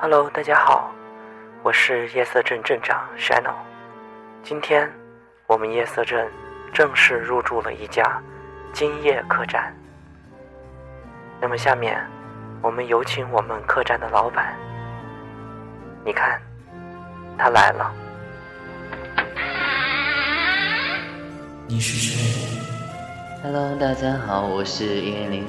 Hello，大家好，我是夜色镇镇长 Shano。今天，我们夜色镇正式入驻了一家今夜客栈。那么，下面我们有请我们客栈的老板。你看，他来了。你是谁？Hello，大家好，我是叶林。